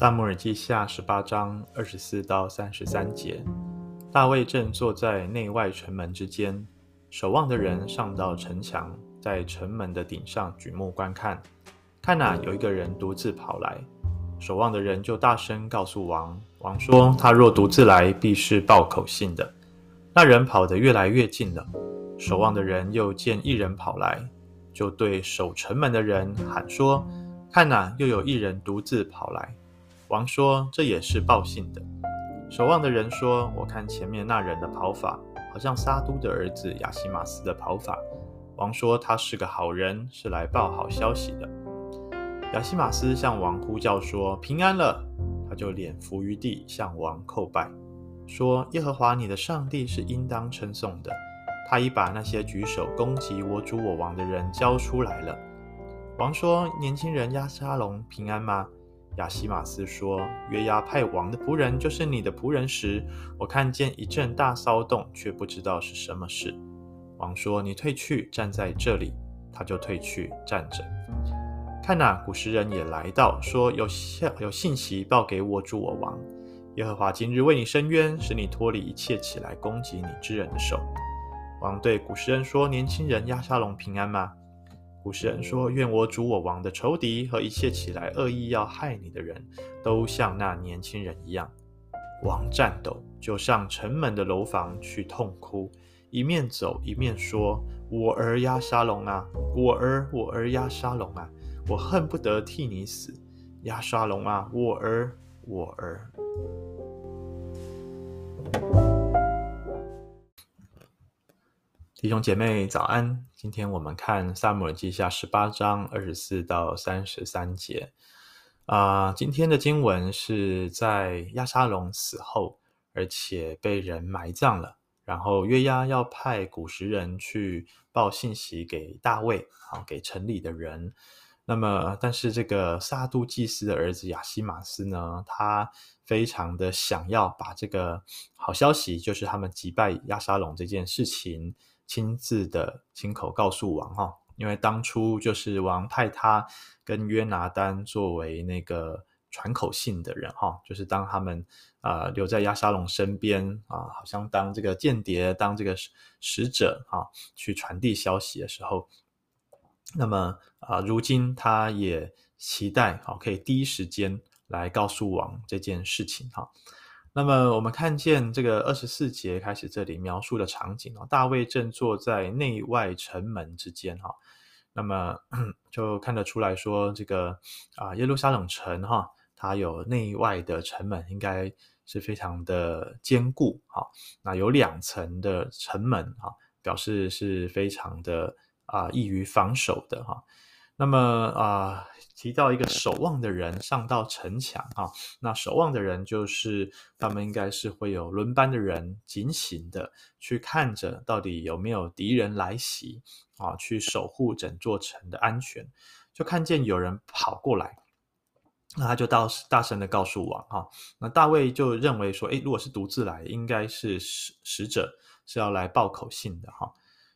撒母耳记下十八章二十四到三十三节，大卫正坐在内外城门之间，守望的人上到城墙，在城门的顶上举目观看，看哪，有一个人独自跑来，守望的人就大声告诉王，王说：他若独自来，必是报口信的。那人跑得越来越近了，守望的人又见一人跑来，就对守城门的人喊说：看哪，又有一人独自跑来。王说：“这也是报信的。”守望的人说：“我看前面那人的跑法，好像撒督的儿子亚西玛斯的跑法。”王说：“他是个好人，是来报好消息的。”亚西玛斯向王呼叫说：“平安了！”他就脸伏于地，向王叩拜，说：“耶和华你的上帝是应当称颂的。他已把那些举手攻击我主我王的人交出来了。”王说：“年轻人押沙龙平安吗？”亚希玛斯说：“约押派王的仆人就是你的仆人时，我看见一阵大骚动，却不知道是什么事。”王说：“你退去，站在这里。”他就退去站着。看哪，古时人也来到，说：“有消有信息报给我主我王，耶和华今日为你伸冤，使你脱离一切起来攻击你之人的手。”王对古时人说：“年轻人押沙龙平安吗？”古时人说：“愿我主我王的仇敌和一切起来恶意要害你的人，都像那年轻人一样。”王战斗，就上城门的楼房去痛哭，一面走一面说：“我儿押沙龙啊，我儿，我儿押沙龙啊，我恨不得替你死，押沙龙啊，我儿，我儿。”弟兄姐妹早安，今天我们看撒母耳记下十八章二十四到三十三节。啊、今天的经文是在亚沙龙死后，而且被人埋葬了。然后约押要派古时人去报信息给大卫，好给城里的人。那么，但是这个撒督祭司的儿子亚希玛斯呢，他非常的想要把这个好消息，就是他们击败亚沙龙这件事情。亲自的亲口告诉王哈，因为当初就是王派他跟约拿单作为那个传口信的人哈，就是当他们啊、留在亚沙龙身边啊，好像当这个间谍、当这个使者啊，去传递消息的时候，那么啊，如今他也期待啊，可以第一时间来告诉王这件事情哈。那么我们看见这个二十四节开始，这里描述的场景哦，大卫正坐在内外城门之间哈。那么 就看得出来说，这个啊耶路撒冷城哈，它有内外的城门，应该是非常的坚固哈。那有两层的城门哈，表示是非常的啊易于防守的哈。那么啊。提到一个守望的人上到城墙啊，那守望的人就是他们应该是会有轮班的人，警醒的去看着到底有没有敌人来袭啊，去守护整座城的安全。就看见有人跑过来，那他就到大声的告诉王哈，那大卫就认为说，诶，如果是独自来，应该是使使者是要来报口信的哈。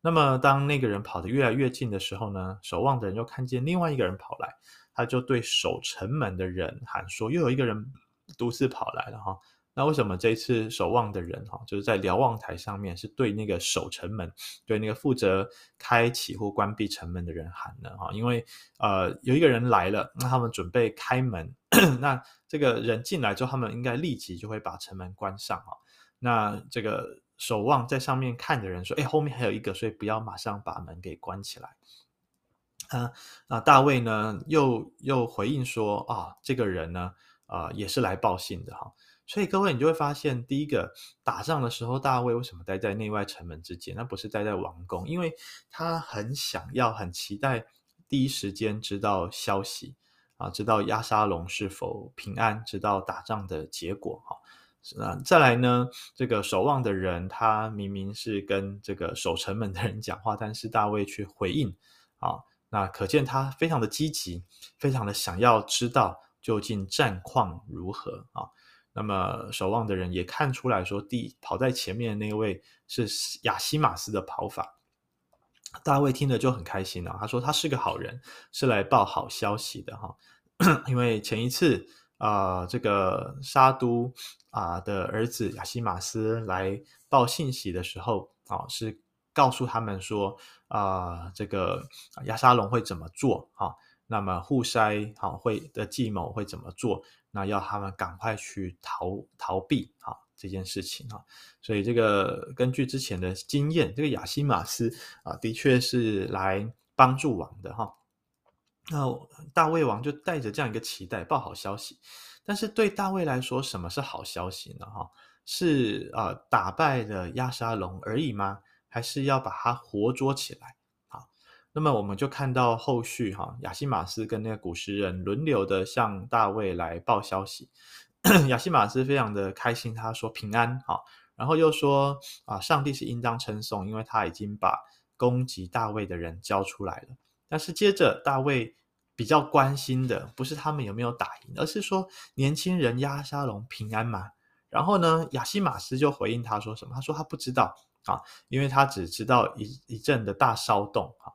那么当那个人跑得越来越近的时候呢，守望的人又看见另外一个人跑来。他就对守城门的人喊说：“又有一个人独自跑来了哈。那为什么这一次守望的人哈，就是在瞭望台上面是对那个守城门、对那个负责开启或关闭城门的人喊呢？哈，因为呃有一个人来了，那他们准备开门，那这个人进来之后，他们应该立即就会把城门关上哈。那这个守望在上面看的人说：‘哎，后面还有一个，所以不要马上把门给关起来。’”啊，啊大卫呢，又又回应说啊，这个人呢，啊、也是来报信的哈。所以各位，你就会发现，第一个打仗的时候，大卫为什么待在内外城门之间？那不是待在王宫，因为他很想要、很期待第一时间知道消息啊，知道押沙龙是否平安，知道打仗的结果哈。那再来呢，这个守望的人，他明明是跟这个守城门的人讲话，但是大卫却回应啊。那可见他非常的积极，非常的想要知道究竟战况如何啊。那么守望的人也看出来说，第跑在前面的那位是亚西马斯的跑法。大卫听了就很开心啊，他说他是个好人，是来报好消息的哈。因为前一次啊、这个沙都啊、的儿子亚西马斯来报信息的时候，啊、是告诉他们说，啊、这个亚沙龙会怎么做？啊、那么户筛啊会的计谋会怎么做？那要他们赶快去逃逃避啊、这件事情啊、所以这个根据之前的经验，这个亚西马斯啊，的确是来帮助王的哈。那大卫王就带着这样一个期待报好消息，但是对大卫来说，什么是好消息呢？哈，是啊、呃，打败了亚沙龙而已吗？还是要把他活捉起来？好，那么我们就看到后续哈，亚西马斯跟那个古时人轮流的向大卫来报消息。亚西马斯非常的开心，他说平安哈，然后又说啊，上帝是应当称颂，因为他已经把攻击大卫的人交出来了。但是接着大卫。比较关心的不是他们有没有打赢，而是说年轻人押沙龙平安吗？然后呢，亚西玛斯就回应他说什么？他说他不知道啊，因为他只知道一一阵的大骚动啊。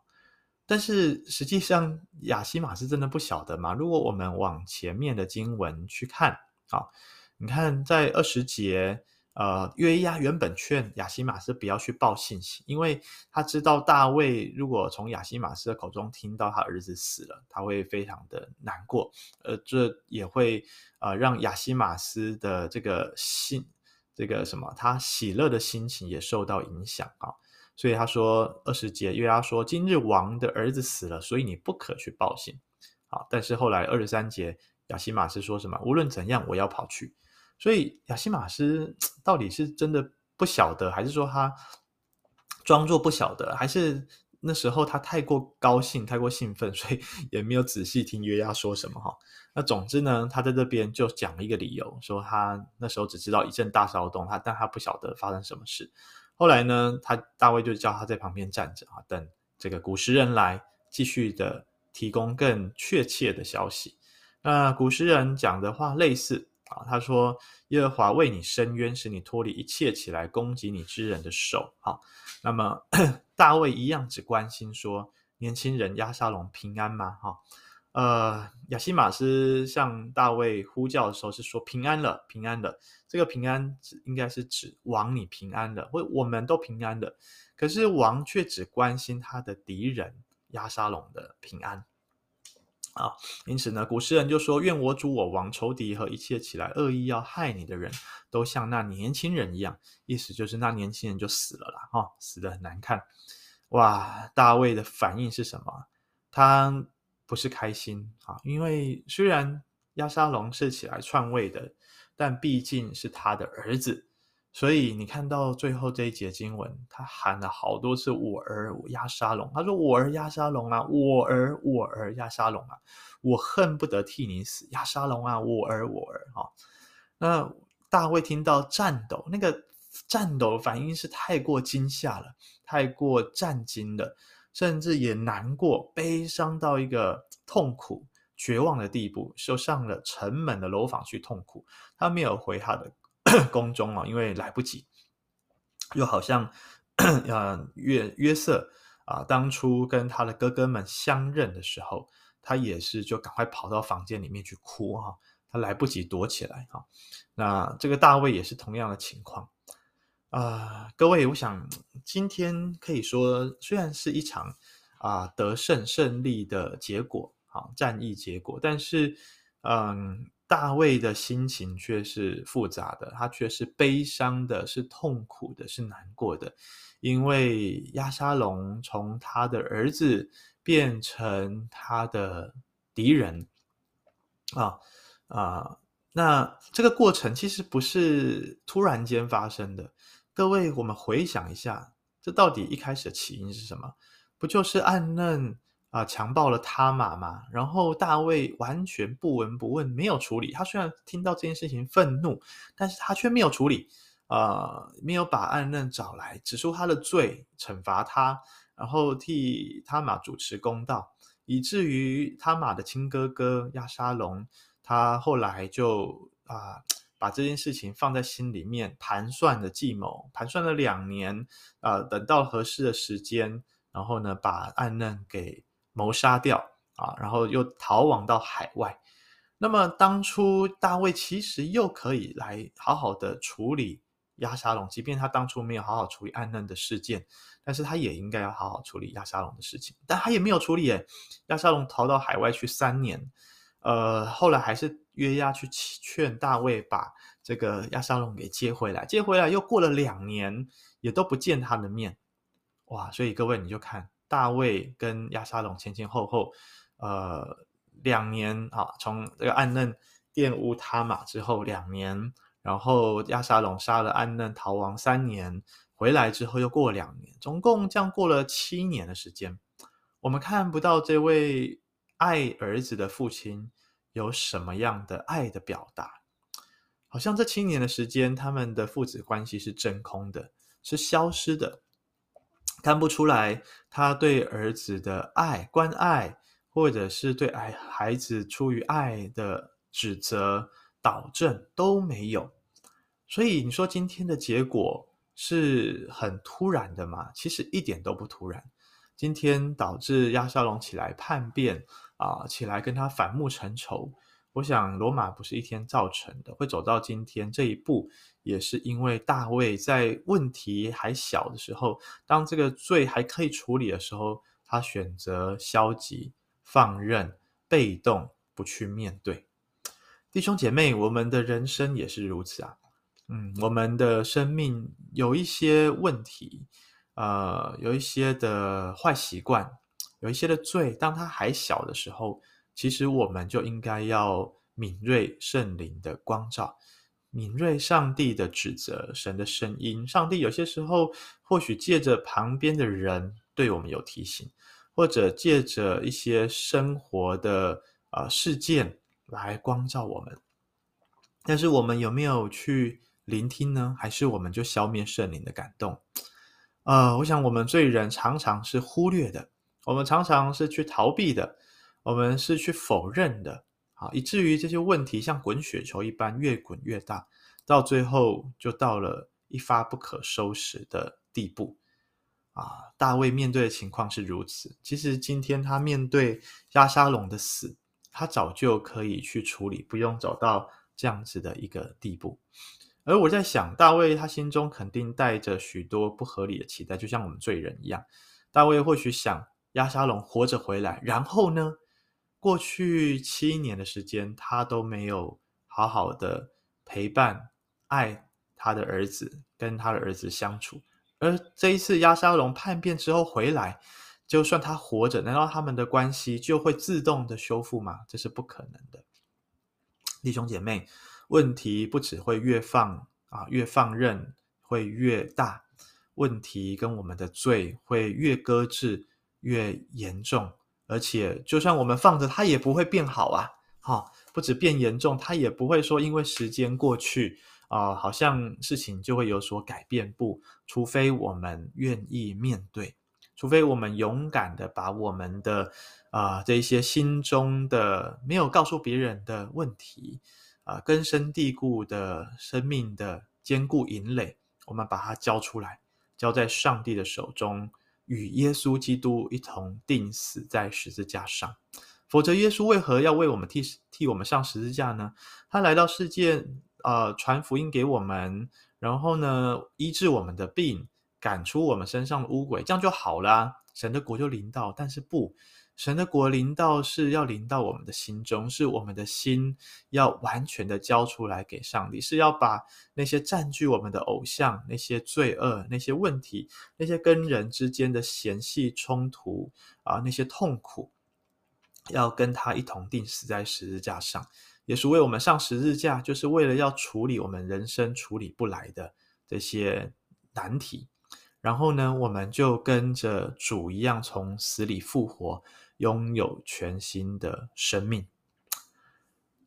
但是实际上，亚西玛斯真的不晓得吗？如果我们往前面的经文去看啊，你看在二十节。呃，约押原本劝亚西玛斯不要去报信息，因为他知道大卫如果从亚西玛斯的口中听到他儿子死了，他会非常的难过，呃，这也会呃让亚西玛斯的这个心，这个什么，他喜乐的心情也受到影响啊。所以他说二十节，约押说：“今日王的儿子死了，所以你不可去报信。”啊，但是后来二十三节，亚西玛斯说什么？无论怎样，我要跑去。所以亚西马斯到底是真的不晓得，还是说他装作不晓得，还是那时候他太过高兴、太过兴奋，所以也没有仔细听约押说什么哈？那总之呢，他在这边就讲了一个理由，说他那时候只知道一阵大骚动，他但他不晓得发生什么事。后来呢，他大卫就叫他在旁边站着啊，等这个古时人来继续的提供更确切的消息。那古时人讲的话类似。他说：“耶和华为你伸冤，使你脱离一切起来攻击你之人的手。”好，那么 大卫一样只关心说：“年轻人押沙龙平安吗？”哈，呃，亚西玛斯向大卫呼叫的时候是说：“平安了，平安了。”这个平安应该是指王你平安了，或我们都平安了。可是王却只关心他的敌人押沙龙的平安。啊，因此呢，古诗人就说：“愿我主我王仇敌和一切起来恶意要害你的人都像那年轻人一样。”意思就是那年轻人就死了啦，哈、哦，死的很难看。哇，大卫的反应是什么？他不是开心啊，因为虽然押沙龙是起来篡位的，但毕竟是他的儿子。所以你看到最后这一节经文，他喊了好多次“我儿押沙龙”，他说：“我儿押沙龙啊，我儿我儿押沙龙啊，我恨不得替你死，押沙龙啊，我儿我儿。”哈，那大卫听到颤抖，那个颤抖反应是太过惊吓了，太过战惊了，甚至也难过、悲伤到一个痛苦、绝望的地步，就上了城门的楼房去痛苦。他没有回他的。宫中啊，因为来不及，又好像啊约约瑟啊，当初跟他的哥哥们相认的时候，他也是就赶快跑到房间里面去哭哈，他来不及躲起来哈。那这个大卫也是同样的情况啊。各位，我想今天可以说，虽然是一场啊得胜胜利的结果啊，战役结果，但是嗯。大卫的心情却是复杂的，他却是悲伤的，是痛苦的，是难过的，因为亚沙龙从他的儿子变成他的敌人啊啊！那这个过程其实不是突然间发生的。各位，我们回想一下，这到底一开始的起因是什么？不就是暗嫩？啊，强暴了他玛嘛，然后大卫完全不闻不问，没有处理。他虽然听到这件事情愤怒，但是他却没有处理，啊、呃，没有把暗嫩找来指出他的罪，惩罚他，然后替他玛主持公道，以至于他玛的亲哥哥亚沙龙，他后来就啊、把这件事情放在心里面，盘算的计谋，盘算了两年，啊、呃，等到合适的时间，然后呢，把暗嫩给谋杀掉啊，然后又逃亡到海外。那么当初大卫其实又可以来好好的处理亚沙龙，即便他当初没有好好处理暗嫩的事件，但是他也应该要好好处理亚沙龙的事情，但他也没有处理耶。亚沙龙逃到海外去三年，呃，后来还是约押去劝大卫把这个亚沙龙给接回来，接回来又过了两年，也都不见他的面，哇！所以各位你就看大卫跟亚沙龙前前后后，呃。两年啊，从这个暗嫩玷污他玛之后两年，然后亚沙龙杀了暗嫩逃亡三年，回来之后又过两年，总共这样过了七年的时间。我们看不到这位爱儿子的父亲有什么样的爱的表达，好像这七年的时间，他们的父子关系是真空的，是消失的，看不出来他对儿子的爱关爱。或者是对爱孩子出于爱的指责、导正都没有，所以你说今天的结果是很突然的吗？其实一点都不突然。今天导致亚沙龙起来叛变啊，起来跟他反目成仇。我想罗马不是一天造成的，会走到今天这一步，也是因为大卫在问题还小的时候，当这个罪还可以处理的时候，他选择消极。放任、被动，不去面对，弟兄姐妹，我们的人生也是如此啊。嗯，我们的生命有一些问题，呃，有一些的坏习惯，有一些的罪。当他还小的时候，其实我们就应该要敏锐圣灵的光照，敏锐上帝的指责，神的声音。上帝有些时候或许借着旁边的人对我们有提醒。或者借着一些生活的啊、呃、事件来光照我们，但是我们有没有去聆听呢？还是我们就消灭圣灵的感动？呃，我想我们罪人常常是忽略的，我们常常是去逃避的，我们是去否认的，啊，以至于这些问题像滚雪球一般越滚越大，到最后就到了一发不可收拾的地步。啊，大卫面对的情况是如此。其实今天他面对亚沙龙的死，他早就可以去处理，不用走到这样子的一个地步。而我在想，大卫他心中肯定带着许多不合理的期待，就像我们罪人一样。大卫或许想亚沙龙活着回来，然后呢，过去七年的时间，他都没有好好的陪伴、爱他的儿子，跟他的儿子相处。而这一次亚沙龙叛变之后回来，就算他活着，难道他们的关系就会自动的修复吗？这是不可能的。弟兄姐妹，问题不只会越放啊，越放任会越大，问题跟我们的罪会越搁置越严重，而且就算我们放着，它也不会变好啊！哈、不止变严重，它也不会说因为时间过去。啊、好像事情就会有所改变，不，除非我们愿意面对，除非我们勇敢的把我们的啊、这一些心中的没有告诉别人的问题啊、根深蒂固的生命的坚固营垒，我们把它交出来，交在上帝的手中，与耶稣基督一同钉死在十字架上。否则，耶稣为何要为我们替替我们上十字架呢？他来到世界。呃，传福音给我们，然后呢，医治我们的病，赶出我们身上的污鬼，这样就好了，神的国就临到。但是不，神的国临到是要临到我们的心中，是我们的心要完全的交出来给上帝，是要把那些占据我们的偶像、那些罪恶、那些问题、那些跟人之间的嫌隙冲突啊、那些痛苦，要跟他一同钉死在十字架上。也是为我们上十字架，就是为了要处理我们人生处理不来的这些难题。然后呢，我们就跟着主一样，从死里复活，拥有全新的生命。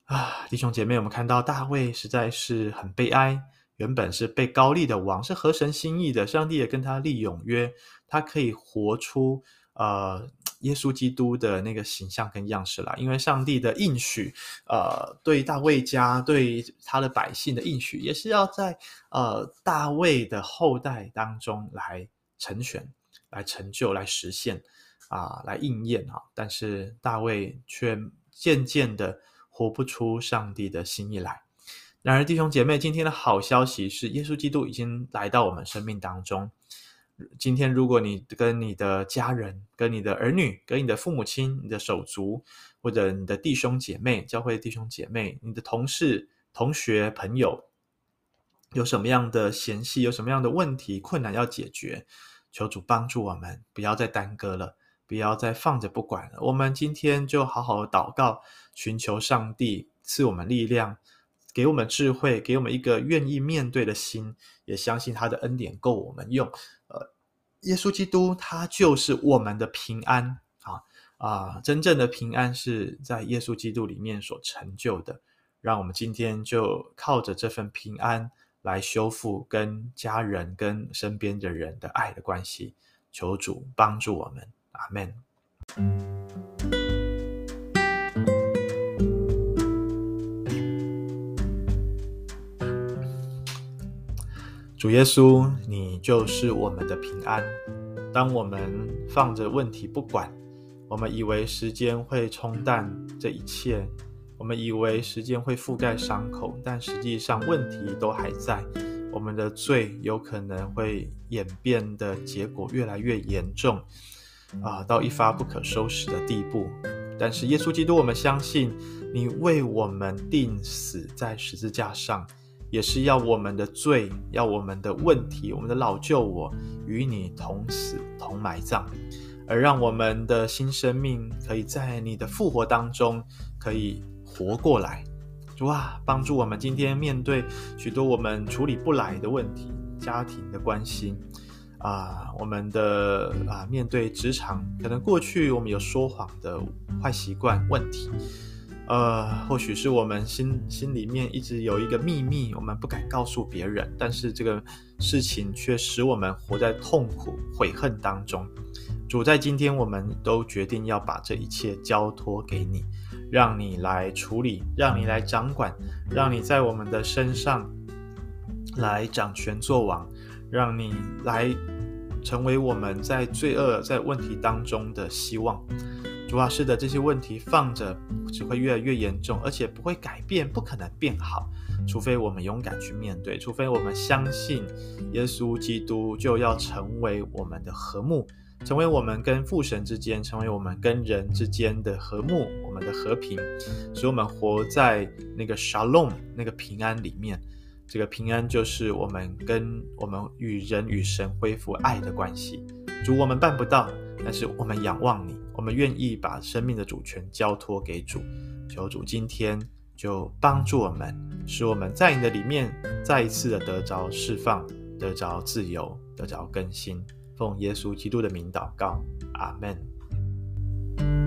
啊，弟兄姐妹，我们看到大卫实在是很悲哀。原本是被高利的王，是合神心意的，上帝也跟他立永约，他可以活出呃。耶稣基督的那个形象跟样式啦，因为上帝的应许，呃，对大卫家、对他的百姓的应许，也是要在呃大卫的后代当中来成全、来成就、来实现啊、来应验啊。但是大卫却渐渐的活不出上帝的心意来。然而，弟兄姐妹，今天的好消息是，耶稣基督已经来到我们生命当中。今天，如果你跟你的家人、跟你的儿女、跟你的父母亲、你的手足，或者你的弟兄姐妹、教会弟兄姐妹、你的同事、同学、朋友，有什么样的嫌隙，有什么样的问题、困难要解决，求主帮助我们，不要再耽搁了，不要再放着不管了。我们今天就好好的祷告，寻求上帝赐我们力量，给我们智慧，给我们一个愿意面对的心，也相信他的恩典够我们用。呃，耶稣基督他就是我们的平安啊啊！真正的平安是在耶稣基督里面所成就的。让我们今天就靠着这份平安。来修复跟家人、跟身边的人的爱的关系，求主帮助我们，阿门。主耶稣，你就是我们的平安。当我们放着问题不管，我们以为时间会冲淡这一切。我们以为时间会覆盖伤口，但实际上问题都还在。我们的罪有可能会演变的结果越来越严重，啊，到一发不可收拾的地步。但是耶稣基督，我们相信你为我们定死在十字架上，也是要我们的罪，要我们的问题，我们的老旧我与你同死同埋葬，而让我们的新生命可以在你的复活当中可以。活过来，主啊，帮助我们今天面对许多我们处理不来的问题，家庭的关系啊，我们的啊，面对职场，可能过去我们有说谎的坏习惯问题，呃，或许是我们心心里面一直有一个秘密，我们不敢告诉别人，但是这个事情却使我们活在痛苦悔恨当中。主，在今天，我们都决定要把这一切交托给你。让你来处理，让你来掌管，让你在我们的身上来掌权作王，让你来成为我们在罪恶、在问题当中的希望。主啊，是的，这些问题放着只会越来越严重，而且不会改变，不可能变好，除非我们勇敢去面对，除非我们相信耶稣基督就要成为我们的和睦。成为我们跟父神之间，成为我们跟人之间的和睦，我们的和平，使我们活在那个 shalom 那个平安里面。这个平安就是我们跟我们与人与神恢复爱的关系。主，我们办不到，但是我们仰望你，我们愿意把生命的主权交托给主。求主今天就帮助我们，使我们在你的里面再一次的得着释放，得着自由，得着更新。奉耶稣基督的名祷告，阿门。